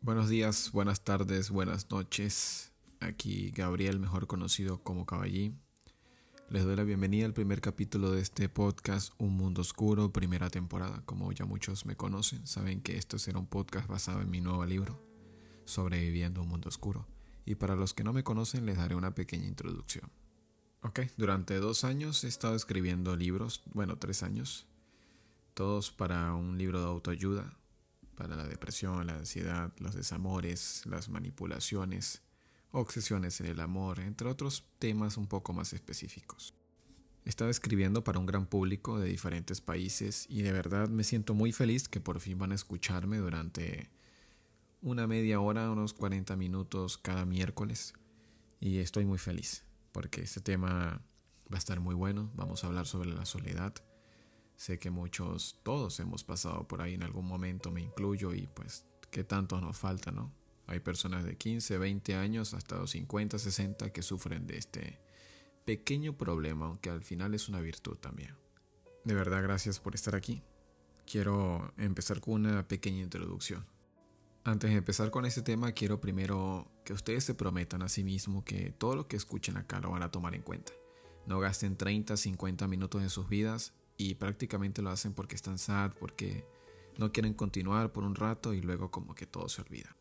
Buenos días, buenas tardes, buenas noches. Aquí Gabriel, mejor conocido como Caballí. Les doy la bienvenida al primer capítulo de este podcast Un Mundo Oscuro, primera temporada. Como ya muchos me conocen, saben que esto será un podcast basado en mi nuevo libro, Sobreviviendo un Mundo Oscuro. Y para los que no me conocen, les daré una pequeña introducción. Ok, durante dos años he estado escribiendo libros, bueno, tres años, todos para un libro de autoayuda, para la depresión, la ansiedad, los desamores, las manipulaciones, obsesiones en el amor, entre otros temas un poco más específicos. Estaba escribiendo para un gran público de diferentes países y de verdad me siento muy feliz que por fin van a escucharme durante una media hora, unos 40 minutos cada miércoles y estoy muy feliz porque este tema va a estar muy bueno. Vamos a hablar sobre la soledad. Sé que muchos, todos hemos pasado por ahí en algún momento, me incluyo y pues qué tanto nos falta, ¿no? Hay personas de 15, 20 años hasta los 50, 60 que sufren de este pequeño problema, aunque al final es una virtud también. De verdad, gracias por estar aquí. Quiero empezar con una pequeña introducción. Antes de empezar con este tema, quiero primero que ustedes se prometan a sí mismos que todo lo que escuchen acá lo van a tomar en cuenta. No gasten 30, 50 minutos de sus vidas y prácticamente lo hacen porque están sad, porque no quieren continuar por un rato y luego como que todo se olvida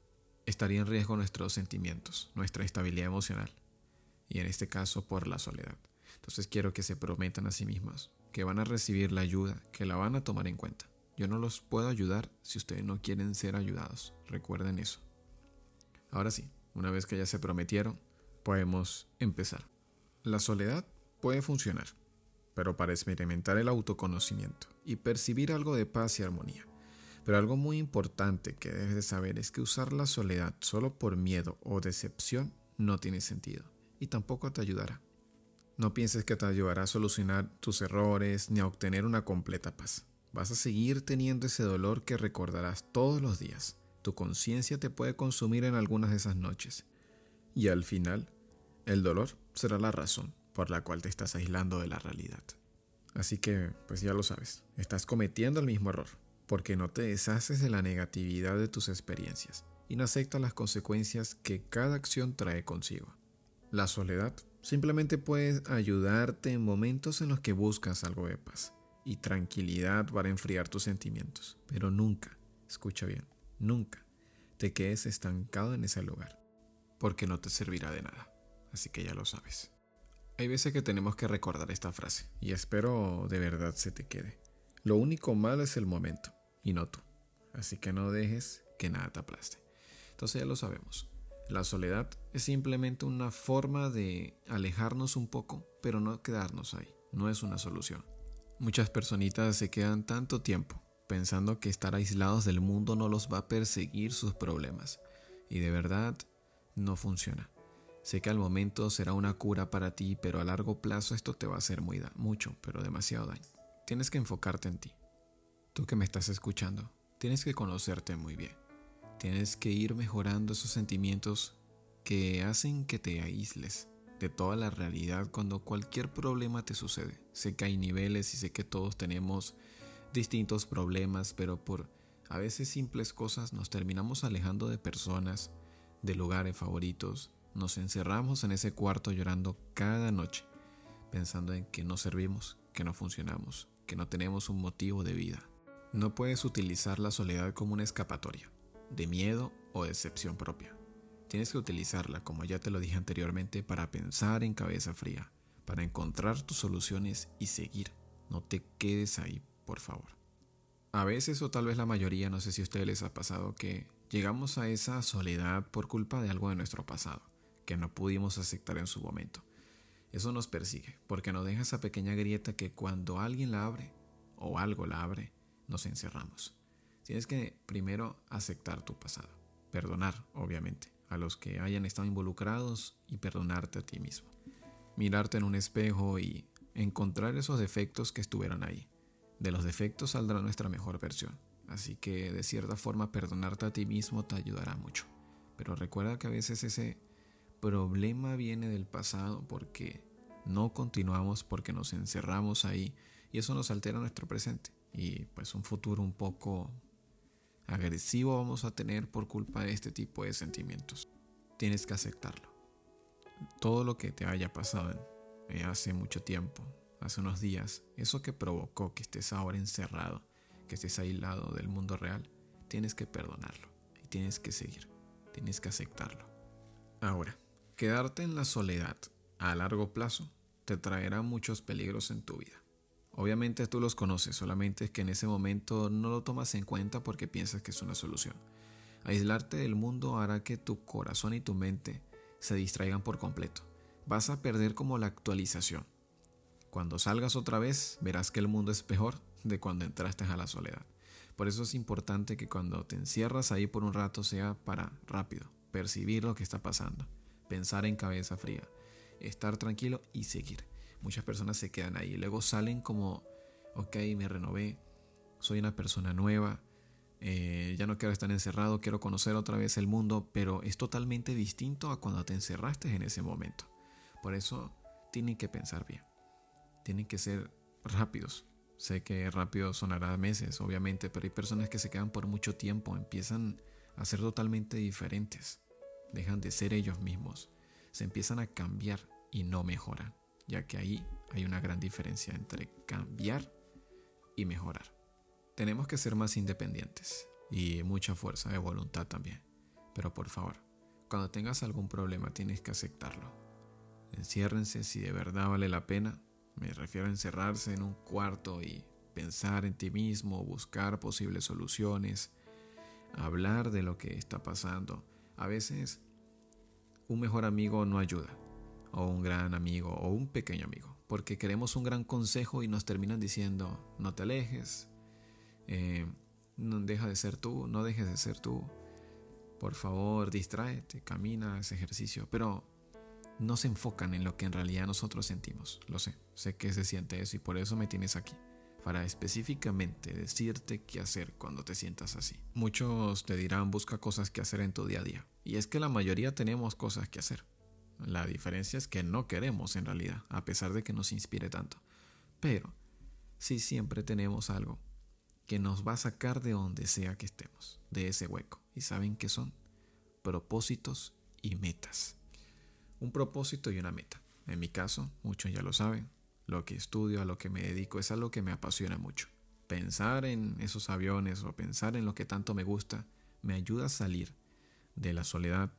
estaría en riesgo nuestros sentimientos, nuestra estabilidad emocional, y en este caso por la soledad. Entonces quiero que se prometan a sí mismos que van a recibir la ayuda, que la van a tomar en cuenta. Yo no los puedo ayudar si ustedes no quieren ser ayudados. Recuerden eso. Ahora sí, una vez que ya se prometieron, podemos empezar. La soledad puede funcionar, pero para experimentar el autoconocimiento y percibir algo de paz y armonía, pero algo muy importante que debes de saber es que usar la soledad solo por miedo o decepción no tiene sentido y tampoco te ayudará. No pienses que te ayudará a solucionar tus errores ni a obtener una completa paz. Vas a seguir teniendo ese dolor que recordarás todos los días. Tu conciencia te puede consumir en algunas de esas noches. Y al final, el dolor será la razón por la cual te estás aislando de la realidad. Así que, pues ya lo sabes, estás cometiendo el mismo error porque no te deshaces de la negatividad de tus experiencias y no aceptas las consecuencias que cada acción trae consigo. La soledad simplemente puede ayudarte en momentos en los que buscas algo de paz y tranquilidad para enfriar tus sentimientos, pero nunca, escucha bien, nunca te quedes estancado en ese lugar, porque no te servirá de nada, así que ya lo sabes. Hay veces que tenemos que recordar esta frase y espero de verdad se te quede. Lo único malo es el momento y no tú. Así que no dejes que nada te aplaste. Entonces ya lo sabemos. La soledad es simplemente una forma de alejarnos un poco, pero no quedarnos ahí. No es una solución. Muchas personitas se quedan tanto tiempo pensando que estar aislados del mundo no los va a perseguir sus problemas. Y de verdad, no funciona. Sé que al momento será una cura para ti, pero a largo plazo esto te va a hacer muy mucho, pero demasiado daño. Tienes que enfocarte en ti. Tú que me estás escuchando, tienes que conocerte muy bien. Tienes que ir mejorando esos sentimientos que hacen que te aísles de toda la realidad cuando cualquier problema te sucede. Sé que hay niveles y sé que todos tenemos distintos problemas, pero por a veces simples cosas nos terminamos alejando de personas, de lugares favoritos, nos encerramos en ese cuarto llorando cada noche, pensando en que no servimos, que no funcionamos, que no tenemos un motivo de vida. No puedes utilizar la soledad como una escapatoria, de miedo o decepción propia. Tienes que utilizarla, como ya te lo dije anteriormente, para pensar en cabeza fría, para encontrar tus soluciones y seguir. No te quedes ahí, por favor. A veces o tal vez la mayoría, no sé si a ustedes les ha pasado, que llegamos a esa soledad por culpa de algo de nuestro pasado, que no pudimos aceptar en su momento. Eso nos persigue, porque nos deja esa pequeña grieta que cuando alguien la abre, o algo la abre, nos encerramos. Tienes que primero aceptar tu pasado, perdonar, obviamente, a los que hayan estado involucrados y perdonarte a ti mismo. Mirarte en un espejo y encontrar esos defectos que estuvieron ahí. De los defectos saldrá nuestra mejor versión. Así que de cierta forma perdonarte a ti mismo te ayudará mucho. Pero recuerda que a veces ese problema viene del pasado porque no continuamos, porque nos encerramos ahí y eso nos altera nuestro presente y pues un futuro un poco agresivo vamos a tener por culpa de este tipo de sentimientos. Tienes que aceptarlo. Todo lo que te haya pasado eh, hace mucho tiempo, hace unos días, eso que provocó que estés ahora encerrado, que estés aislado del mundo real, tienes que perdonarlo y tienes que seguir, tienes que aceptarlo. Ahora, quedarte en la soledad a largo plazo te traerá muchos peligros en tu vida. Obviamente tú los conoces, solamente es que en ese momento no lo tomas en cuenta porque piensas que es una solución. Aislarte del mundo hará que tu corazón y tu mente se distraigan por completo. Vas a perder como la actualización. Cuando salgas otra vez, verás que el mundo es peor de cuando entraste a la soledad. Por eso es importante que cuando te encierras ahí por un rato sea para rápido, percibir lo que está pasando, pensar en cabeza fría, estar tranquilo y seguir. Muchas personas se quedan ahí luego salen como, ok, me renové, soy una persona nueva, eh, ya no quiero estar encerrado, quiero conocer otra vez el mundo, pero es totalmente distinto a cuando te encerraste en ese momento. Por eso tienen que pensar bien, tienen que ser rápidos. Sé que rápido sonará meses, obviamente, pero hay personas que se quedan por mucho tiempo, empiezan a ser totalmente diferentes, dejan de ser ellos mismos, se empiezan a cambiar y no mejoran ya que ahí hay una gran diferencia entre cambiar y mejorar. Tenemos que ser más independientes y mucha fuerza de voluntad también. Pero por favor, cuando tengas algún problema tienes que aceptarlo. Enciérrense si de verdad vale la pena. Me refiero a encerrarse en un cuarto y pensar en ti mismo, buscar posibles soluciones, hablar de lo que está pasando. A veces un mejor amigo no ayuda, o un gran amigo o un pequeño amigo, porque queremos un gran consejo y nos terminan diciendo, no te alejes, eh, no deja de ser tú, no dejes de ser tú, por favor, distráete, camina, ese ejercicio, pero no se enfocan en lo que en realidad nosotros sentimos, lo sé, sé que se siente eso y por eso me tienes aquí para específicamente decirte qué hacer cuando te sientas así. Muchos te dirán busca cosas que hacer en tu día a día. Y es que la mayoría tenemos cosas que hacer. La diferencia es que no queremos en realidad, a pesar de que nos inspire tanto. Pero sí siempre tenemos algo que nos va a sacar de donde sea que estemos, de ese hueco. ¿Y saben qué son? Propósitos y metas. Un propósito y una meta. En mi caso, muchos ya lo saben, lo que estudio, a lo que me dedico, es algo que me apasiona mucho. Pensar en esos aviones o pensar en lo que tanto me gusta me ayuda a salir de la soledad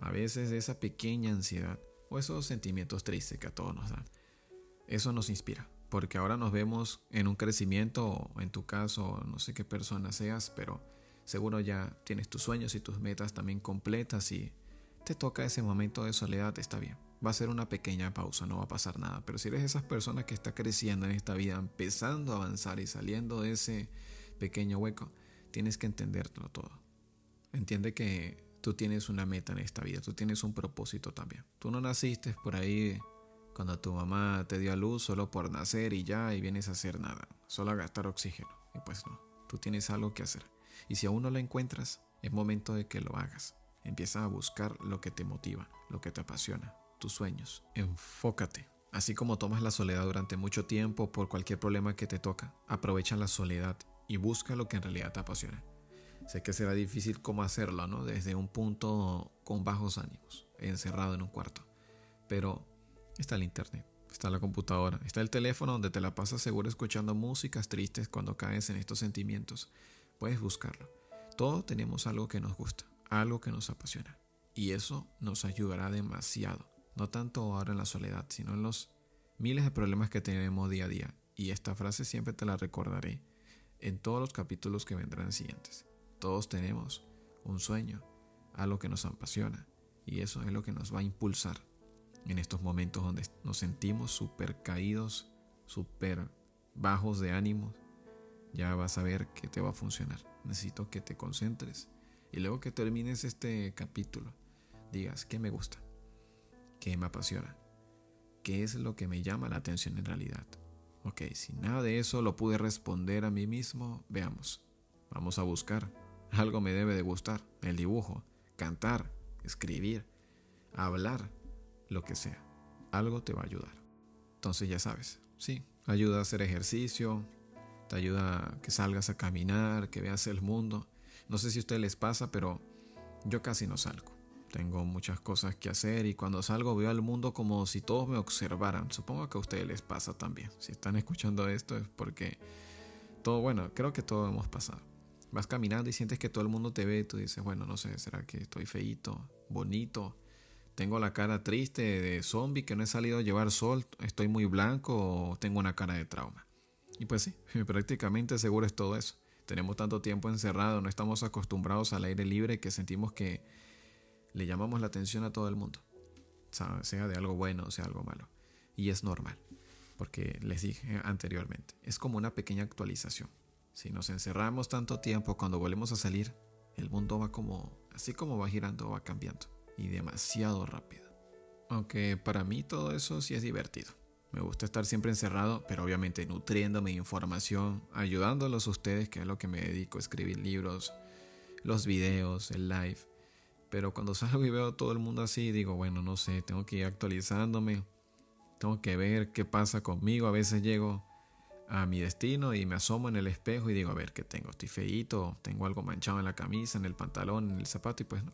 a veces esa pequeña ansiedad o esos sentimientos tristes que a todos nos dan. Eso nos inspira, porque ahora nos vemos en un crecimiento, o en tu caso, no sé qué persona seas, pero seguro ya tienes tus sueños y tus metas también completas y te toca ese momento de soledad, está bien. Va a ser una pequeña pausa, no va a pasar nada, pero si eres esas personas que está creciendo en esta vida, empezando a avanzar y saliendo de ese pequeño hueco, tienes que entenderlo todo. Entiende que tú tienes una meta en esta vida, tú tienes un propósito también. Tú no naciste por ahí cuando tu mamá te dio a luz solo por nacer y ya y vienes a hacer nada, solo a gastar oxígeno. Y pues no, tú tienes algo que hacer. Y si aún no lo encuentras, es momento de que lo hagas. Empieza a buscar lo que te motiva, lo que te apasiona, tus sueños. Enfócate. Así como tomas la soledad durante mucho tiempo por cualquier problema que te toca, aprovecha la soledad y busca lo que en realidad te apasiona. Sé que será difícil cómo hacerlo, ¿no? Desde un punto con bajos ánimos, encerrado en un cuarto. Pero está el internet, está la computadora, está el teléfono donde te la pasas seguro escuchando músicas tristes cuando caes en estos sentimientos. Puedes buscarlo. Todos tenemos algo que nos gusta, algo que nos apasiona. Y eso nos ayudará demasiado. No tanto ahora en la soledad, sino en los miles de problemas que tenemos día a día. Y esta frase siempre te la recordaré en todos los capítulos que vendrán siguientes. Todos tenemos un sueño, algo que nos apasiona y eso es lo que nos va a impulsar en estos momentos donde nos sentimos súper caídos, súper bajos de ánimo. Ya vas a ver que te va a funcionar. Necesito que te concentres y luego que termines este capítulo digas qué me gusta, qué me apasiona, qué es lo que me llama la atención en realidad. Ok, si nada de eso lo pude responder a mí mismo, veamos. Vamos a buscar algo me debe de gustar, el dibujo, cantar, escribir, hablar, lo que sea. Algo te va a ayudar. Entonces ya sabes, sí, ayuda a hacer ejercicio, te ayuda a que salgas a caminar, que veas el mundo. No sé si a ustedes les pasa, pero yo casi no salgo. Tengo muchas cosas que hacer y cuando salgo veo al mundo como si todos me observaran. Supongo que a ustedes les pasa también. Si están escuchando esto es porque todo, bueno, creo que todo hemos pasado. Vas caminando y sientes que todo el mundo te ve tú dices, bueno, no sé, ¿será que estoy feito, bonito? Tengo la cara triste de zombie que no he salido a llevar sol, estoy muy blanco o tengo una cara de trauma. Y pues sí, prácticamente seguro es todo eso. Tenemos tanto tiempo encerrado, no estamos acostumbrados al aire libre que sentimos que le llamamos la atención a todo el mundo, sea de algo bueno o sea algo malo. Y es normal, porque les dije anteriormente, es como una pequeña actualización. Si nos encerramos tanto tiempo, cuando volvemos a salir, el mundo va como, así como va girando, va cambiando, y demasiado rápido. Aunque para mí todo eso sí es divertido. Me gusta estar siempre encerrado, pero obviamente nutriéndome de información, ayudándolos a ustedes, que es lo que me dedico, escribir libros, los videos, el live. Pero cuando salgo y veo a todo el mundo así, digo, bueno, no sé, tengo que ir actualizándome, tengo que ver qué pasa conmigo. A veces llego a mi destino y me asomo en el espejo y digo, a ver, ¿qué tengo? Estoy feíto, tengo algo manchado en la camisa, en el pantalón, en el zapato y pues no.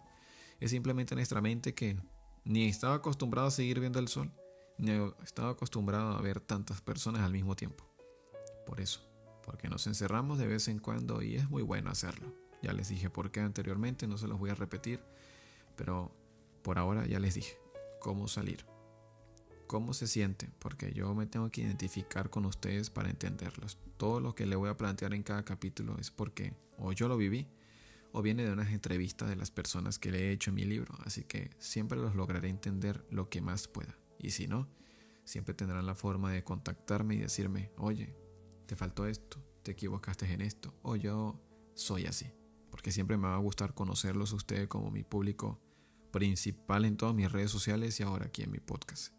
Es simplemente nuestra mente que ni estaba acostumbrado a seguir viendo el sol, ni estaba acostumbrado a ver tantas personas al mismo tiempo. Por eso, porque nos encerramos de vez en cuando y es muy bueno hacerlo. Ya les dije por qué anteriormente, no se los voy a repetir, pero por ahora ya les dije cómo salir, cómo se siente, porque yo me tengo que identificar con ustedes para entenderlos. Todo lo que le voy a plantear en cada capítulo es porque o yo lo viví o viene de unas entrevistas de las personas que le he hecho en mi libro, así que siempre los lograré entender lo que más pueda. Y si no, siempre tendrán la forma de contactarme y decirme, oye, te faltó esto, te equivocaste en esto, o yo soy así porque siempre me va a gustar conocerlos a ustedes como mi público principal en todas mis redes sociales y ahora aquí en mi podcast.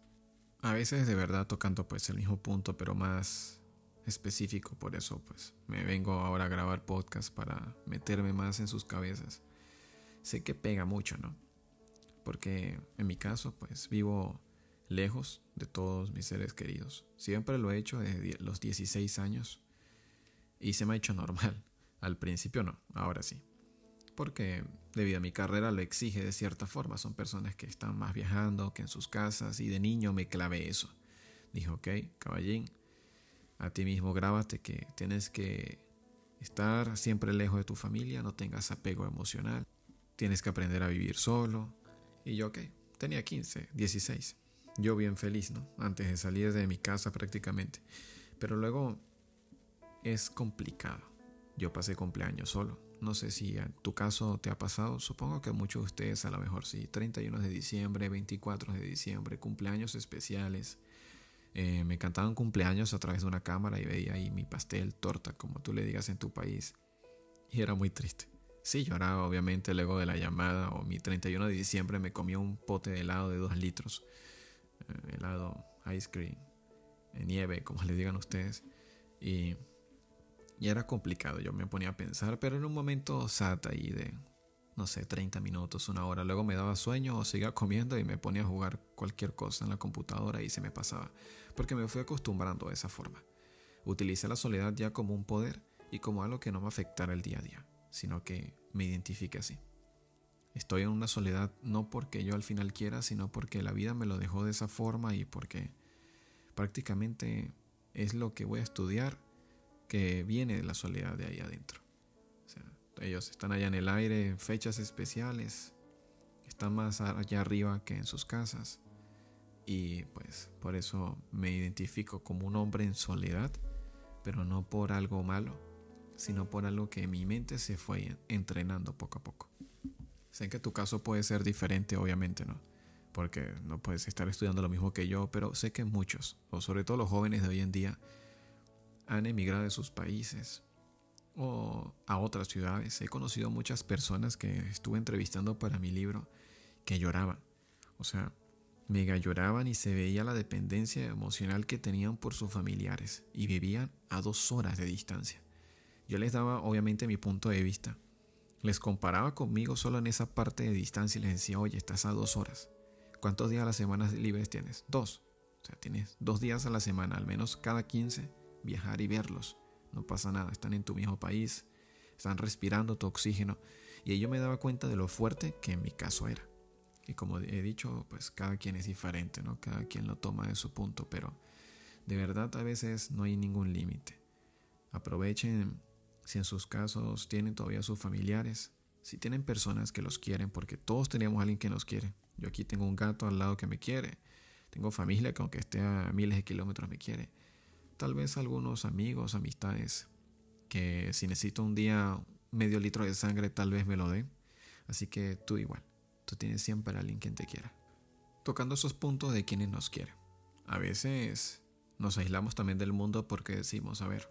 A veces de verdad tocando pues el mismo punto, pero más específico, por eso pues me vengo ahora a grabar podcast para meterme más en sus cabezas. Sé que pega mucho, ¿no? Porque en mi caso pues vivo lejos de todos mis seres queridos. Siempre lo he hecho desde los 16 años y se me ha hecho normal. Al principio no, ahora sí. Porque debido a mi carrera lo exige de cierta forma. Son personas que están más viajando que en sus casas y de niño me clavé eso. Dijo, ok, caballín, a ti mismo grábate que tienes que estar siempre lejos de tu familia, no tengas apego emocional, tienes que aprender a vivir solo. Y yo, ok, tenía 15, 16. Yo bien feliz, ¿no? Antes de salir de mi casa prácticamente. Pero luego es complicado yo pasé cumpleaños solo. No sé si en tu caso te ha pasado. Supongo que muchos de ustedes a lo mejor sí. 31 de diciembre, 24 de diciembre, cumpleaños especiales. Eh, me cantaban cumpleaños a través de una cámara y veía ahí mi pastel, torta, como tú le digas en tu país. Y era muy triste. Sí, lloraba obviamente luego de la llamada o mi 31 de diciembre me comí un pote de helado de 2 litros. Eh, helado, ice cream, eh, nieve, como le digan ustedes. Y y era complicado, yo me ponía a pensar, pero en un momento sat ahí de, no sé, 30 minutos, una hora. Luego me daba sueño o seguía comiendo y me ponía a jugar cualquier cosa en la computadora y se me pasaba, porque me fui acostumbrando a esa forma. Utilicé la soledad ya como un poder y como algo que no me afectara el día a día, sino que me identifique así. Estoy en una soledad no porque yo al final quiera, sino porque la vida me lo dejó de esa forma y porque prácticamente es lo que voy a estudiar que viene de la soledad de ahí adentro. ellos están allá en el aire en fechas especiales, están más allá arriba que en sus casas. Y pues por eso me identifico como un hombre en soledad, pero no por algo malo, sino por algo que mi mente se fue entrenando poco a poco. Sé que tu caso puede ser diferente, obviamente, ¿no? Porque no puedes estar estudiando lo mismo que yo, pero sé que muchos, o sobre todo los jóvenes de hoy en día, han emigrado de sus países o a otras ciudades. He conocido muchas personas que estuve entrevistando para mi libro que lloraban. O sea, mega lloraban y se veía la dependencia emocional que tenían por sus familiares y vivían a dos horas de distancia. Yo les daba obviamente mi punto de vista. Les comparaba conmigo solo en esa parte de distancia y les decía, oye, estás a dos horas. ¿Cuántos días a la semana libres tienes? Dos. O sea, tienes dos días a la semana, al menos cada 15 viajar y verlos. No pasa nada, están en tu mismo país. están respirando tu oxígeno. Y yo me daba cuenta de lo fuerte que en mi caso era. Y como he dicho, pues cada quien es diferente, ¿no? Cada quien lo toma de su punto, pero de verdad a veces no hay ningún límite. Aprovechen si en sus casos tienen todavía sus familiares, si tienen personas que los quieren, porque todos tenemos a alguien que nos quiere. Yo aquí tengo un gato al lado que me quiere. Tengo familia que aunque esté a miles de kilómetros me quiere. Tal vez algunos amigos, amistades, que si necesito un día medio litro de sangre tal vez me lo den. Así que tú igual, tú tienes siempre a alguien quien te quiera. Tocando esos puntos de quienes nos quieren. A veces nos aislamos también del mundo porque decimos, a ver,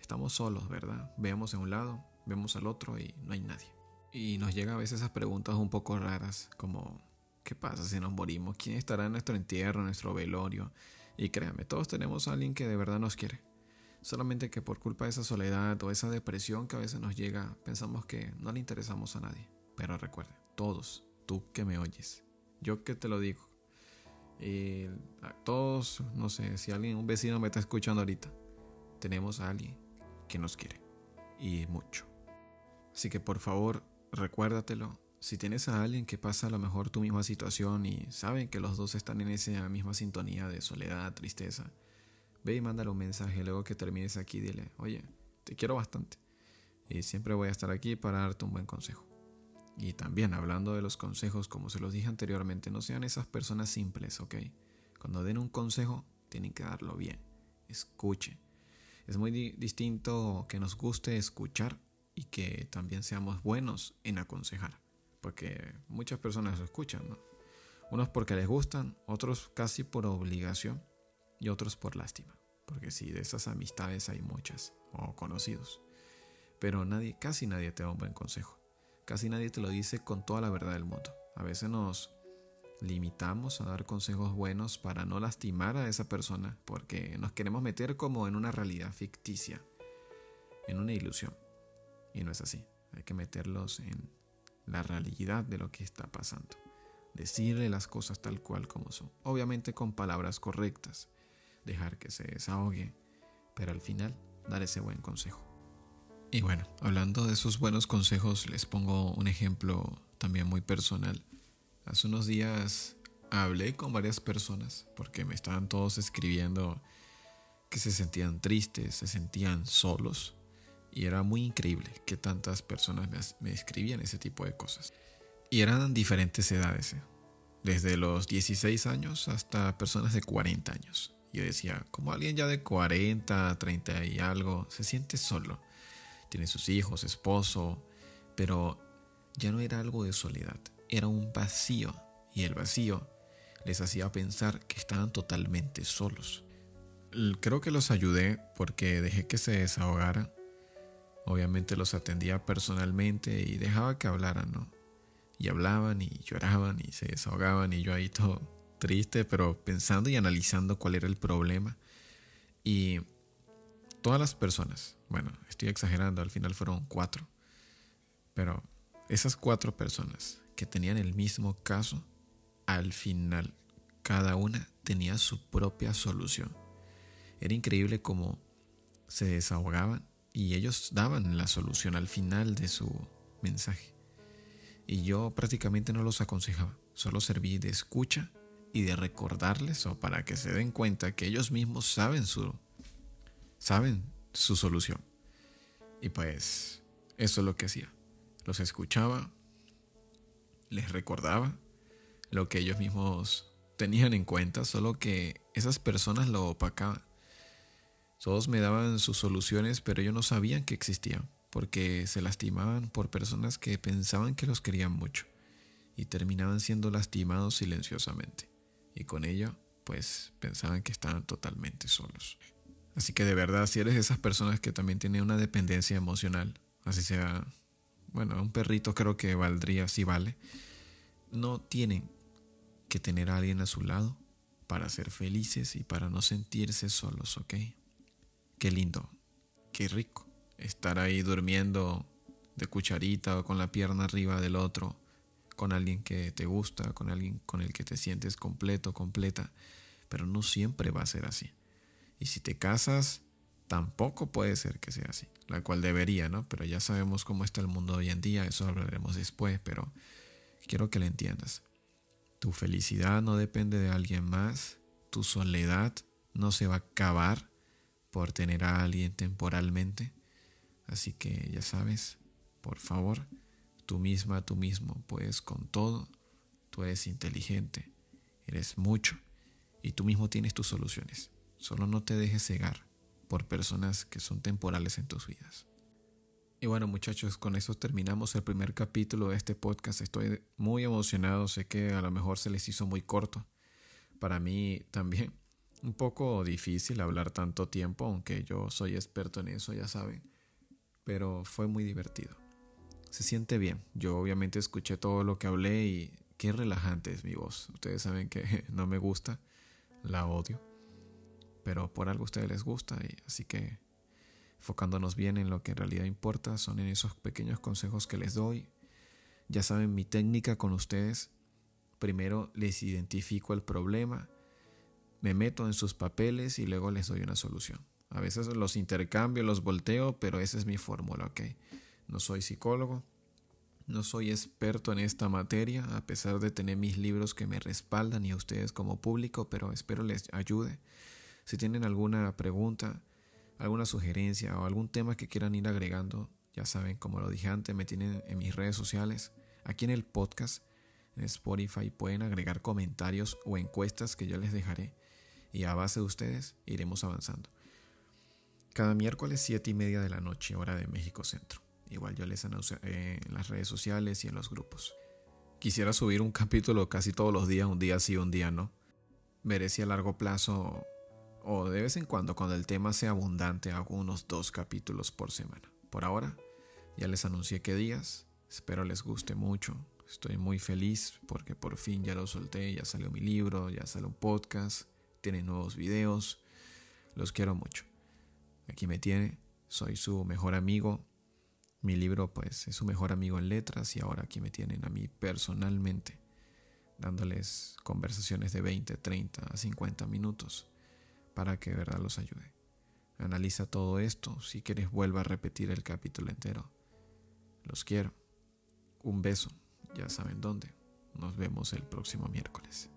estamos solos, ¿verdad? Vemos en un lado, vemos al otro y no hay nadie. Y nos llegan a veces esas preguntas un poco raras, como, ¿qué pasa si nos morimos? ¿Quién estará en nuestro entierro, en nuestro velorio? Y créanme, todos tenemos a alguien que de verdad nos quiere. Solamente que por culpa de esa soledad o esa depresión que a veces nos llega, pensamos que no le interesamos a nadie. Pero recuerde, todos, tú que me oyes, yo que te lo digo, y a todos, no sé, si alguien, un vecino me está escuchando ahorita, tenemos a alguien que nos quiere. Y mucho. Así que por favor, recuérdatelo. Si tienes a alguien que pasa a lo mejor tu misma situación y saben que los dos están en esa misma sintonía de soledad, tristeza, ve y mándale un mensaje luego que termines aquí. Dile, oye, te quiero bastante. Y siempre voy a estar aquí para darte un buen consejo. Y también hablando de los consejos, como se los dije anteriormente, no sean esas personas simples, ¿ok? Cuando den un consejo, tienen que darlo bien. Escuche. Es muy distinto que nos guste escuchar y que también seamos buenos en aconsejar. Porque muchas personas lo escuchan, ¿no? Unos porque les gustan, otros casi por obligación y otros por lástima. Porque sí, de esas amistades hay muchas o conocidos. Pero nadie, casi nadie te da un buen consejo. Casi nadie te lo dice con toda la verdad del mundo. A veces nos limitamos a dar consejos buenos para no lastimar a esa persona porque nos queremos meter como en una realidad ficticia, en una ilusión. Y no es así. Hay que meterlos en la realidad de lo que está pasando. Decirle las cosas tal cual como son. Obviamente con palabras correctas. Dejar que se desahogue. Pero al final dar ese buen consejo. Y bueno, hablando de esos buenos consejos, les pongo un ejemplo también muy personal. Hace unos días hablé con varias personas porque me estaban todos escribiendo que se sentían tristes, se sentían solos. Y era muy increíble que tantas personas me, escribían ese tipo de cosas. Y eran diferentes edades, ¿eh? desde los 16 años hasta personas de 40 años. Yo decía, como alguien ya de 40, 30 y algo, se siente solo tiene sus hijos, esposo, pero ya no era algo de soledad, era un vacío y el vacío les hacía pensar que estaban totalmente solos. Creo que los ayudé porque dejé que se desahogaran. Obviamente los atendía personalmente y dejaba que hablaran, ¿no? Y hablaban y lloraban y se desahogaban y yo ahí todo triste, pero pensando y analizando cuál era el problema. Y todas las personas, bueno, estoy exagerando, al final fueron cuatro, pero esas cuatro personas que tenían el mismo caso, al final cada una tenía su propia solución. Era increíble cómo se desahogaban y ellos daban la solución al final de su mensaje. Y yo prácticamente no los aconsejaba, solo serví de escucha y de recordarles o para que se den cuenta que ellos mismos saben su saben su solución. Y pues eso es lo que hacía. Los escuchaba, les recordaba lo que ellos mismos tenían en cuenta, solo que esas personas lo opacaban. Todos me daban sus soluciones, pero ellos no sabían que existían, porque se lastimaban por personas que pensaban que los querían mucho y terminaban siendo lastimados silenciosamente. Y con ello, pues pensaban que estaban totalmente solos. Así que de verdad, si eres de esas personas que también tienen una dependencia emocional, así sea, bueno, un perrito creo que valdría, si vale, no tienen que tener a alguien a su lado para ser felices y para no sentirse solos, ¿ok? Qué lindo, qué rico estar ahí durmiendo de cucharita o con la pierna arriba del otro, con alguien que te gusta, con alguien con el que te sientes completo, completa, pero no siempre va a ser así. Y si te casas, tampoco puede ser que sea así. la cual debería, ¿no? Pero ya sabemos cómo está el mundo hoy en día, eso hablaremos después, pero quiero que lo entiendas. Tu felicidad no depende de alguien más, tu soledad no se va a acabar por tener a alguien temporalmente, así que ya sabes, por favor, tú misma, tú mismo puedes con todo, tú eres inteligente, eres mucho y tú mismo tienes tus soluciones. Solo no te dejes cegar por personas que son temporales en tus vidas. Y bueno muchachos, con eso terminamos el primer capítulo de este podcast. Estoy muy emocionado, sé que a lo mejor se les hizo muy corto. Para mí también un poco difícil hablar tanto tiempo, aunque yo soy experto en eso, ya saben. Pero fue muy divertido. Se siente bien. Yo obviamente escuché todo lo que hablé y qué relajante es mi voz. Ustedes saben que no me gusta, la odio. Pero por algo a ustedes les gusta, y así que enfocándonos bien en lo que en realidad importa, son en esos pequeños consejos que les doy. Ya saben mi técnica con ustedes. Primero les identifico el problema, me meto en sus papeles y luego les doy una solución. A veces los intercambio, los volteo, pero esa es mi fórmula, ¿ok? No soy psicólogo, no soy experto en esta materia, a pesar de tener mis libros que me respaldan y a ustedes como público, pero espero les ayude. Si tienen alguna pregunta, alguna sugerencia o algún tema que quieran ir agregando, ya saben, como lo dije antes, me tienen en mis redes sociales, aquí en el podcast, en Spotify, pueden agregar comentarios o encuestas que yo les dejaré y a base de ustedes iremos avanzando. Cada miércoles 7 y media de la noche, hora de México Centro. Igual yo les anuncio eh, en las redes sociales y en los grupos. Quisiera subir un capítulo casi todos los días, un día sí, un día no. Veré si a largo plazo o de vez en cuando, cuando el tema sea abundante, hago unos dos capítulos por semana. Por ahora, ya les anuncié qué días. Espero les guste mucho. Estoy muy feliz porque por fin ya lo solté, ya salió mi libro, ya salió un podcast, tiene nuevos videos. Los quiero mucho. Aquí me tiene, soy su mejor amigo. Mi libro pues es su mejor amigo en letras y ahora aquí me tienen a mí personalmente dándoles conversaciones de 20, 30 a 50 minutos para que verdad los ayude. Analiza todo esto. Si quieres, vuelva a repetir el capítulo entero. Los quiero. Un beso. Ya saben dónde. Nos vemos el próximo miércoles.